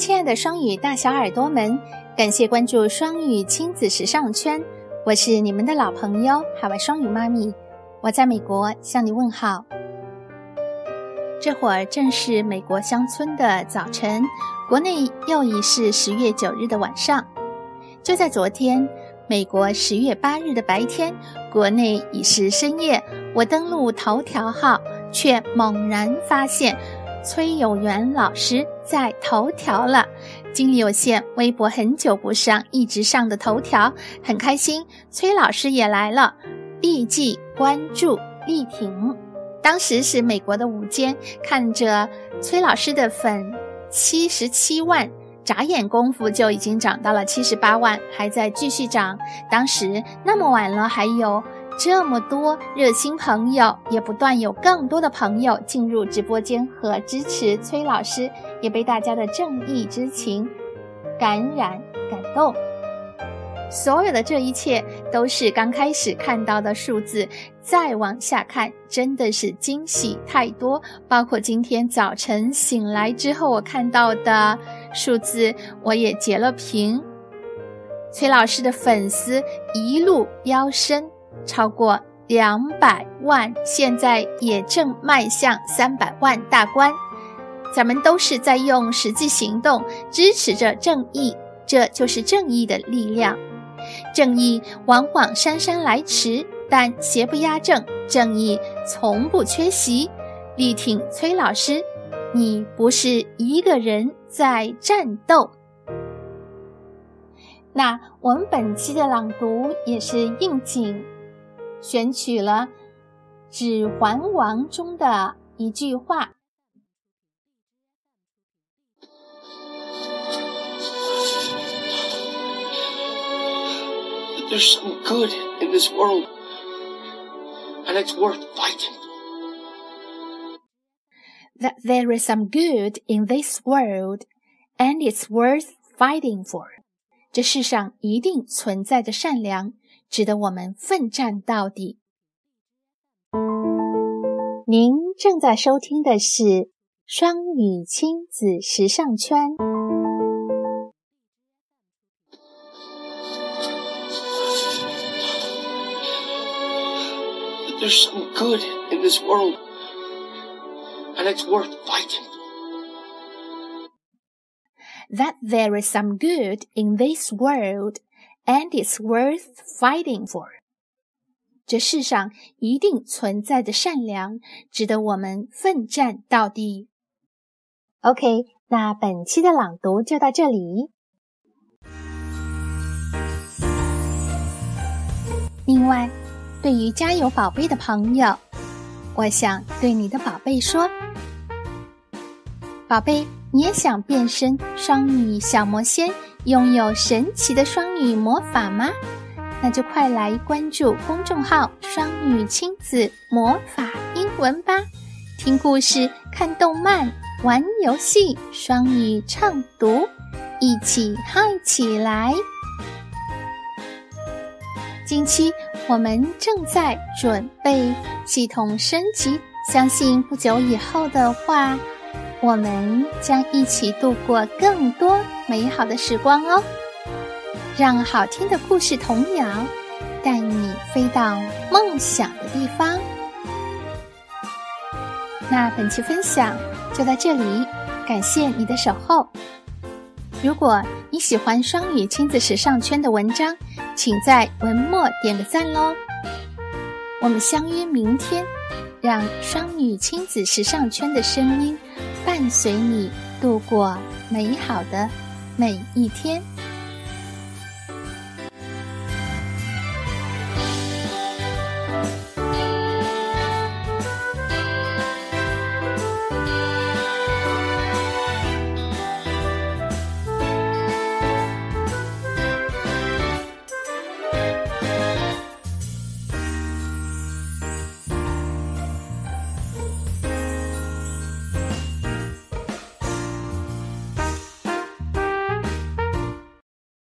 亲爱的双语大小耳朵们，感谢关注双语亲子时尚圈，我是你们的老朋友海外双语妈咪，我在美国向你问好。这会儿正是美国乡村的早晨，国内又已是十月九日的晚上。就在昨天，美国十月八日的白天，国内已是深夜。我登录头条号，却猛然发现。崔有元老师在头条了，精力有限，微博很久不上，一直上的头条，很开心。崔老师也来了，立即关注力挺。当时是美国的午间，看着崔老师的粉七十七万，眨眼功夫就已经涨到了七十八万，还在继续涨。当时那么晚了，还有。这么多热心朋友，也不断有更多的朋友进入直播间和支持崔老师，也被大家的正义之情 感染感动。所有的这一切都是刚开始看到的数字，再往下看，真的是惊喜太多。包括今天早晨醒来之后，我看到的数字，我也截了屏。崔老师的粉丝一路飙升。超过两百万，现在也正迈向三百万大关。咱们都是在用实际行动支持着正义，这就是正义的力量。正义往往姗姗来迟，但邪不压正，正义从不缺席。力挺崔老师，你不是一个人在战斗。那我们本期的朗读也是应景。选取了《指环王》中的一句话：“There's some good in this world, and it's worth fighting for.” That there is some good in this world, and it's worth fighting for. 这世上一定存在着善良。值得我们奋战到底。您正在收听的是双语亲子时尚圈。There's some good in this world, and it's worth fighting for. That there is some good in this world and it's worth fighting for。这世上一定存在着善良，值得我们奋战到底。OK，那本期的朗读就到这里。另外，对于家有宝贝的朋友，我想对你的宝贝说：宝贝，你也想变身双语小魔仙？拥有神奇的双语魔法吗？那就快来关注公众号“双语亲子魔法英文”吧！听故事、看动漫、玩游戏，双语畅读，一起嗨起来！近期我们正在准备系统升级，相信不久以后的话。我们将一起度过更多美好的时光哦！让好听的故事童谣带你飞到梦想的地方。那本期分享就到这里，感谢你的守候。如果你喜欢双语亲子时尚圈的文章，请在文末点个赞喽！我们相约明天，让双语亲子时尚圈的声音。伴随你度过美好的每一天。